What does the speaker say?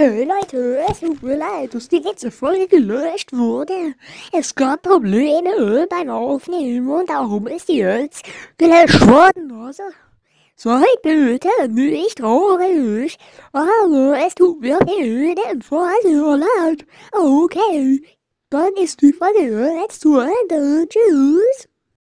Hey Leute, es tut mir leid, dass die letzte Folge gelöscht wurde. Es gab Probleme beim Aufnehmen und darum ist die jetzt gelöscht worden. Also, seid bitte nicht traurig. Aber es tut mir jedenfalls jeden Fall sehr leid. Okay, dann ist die Folge jetzt zu Ende. Tschüss.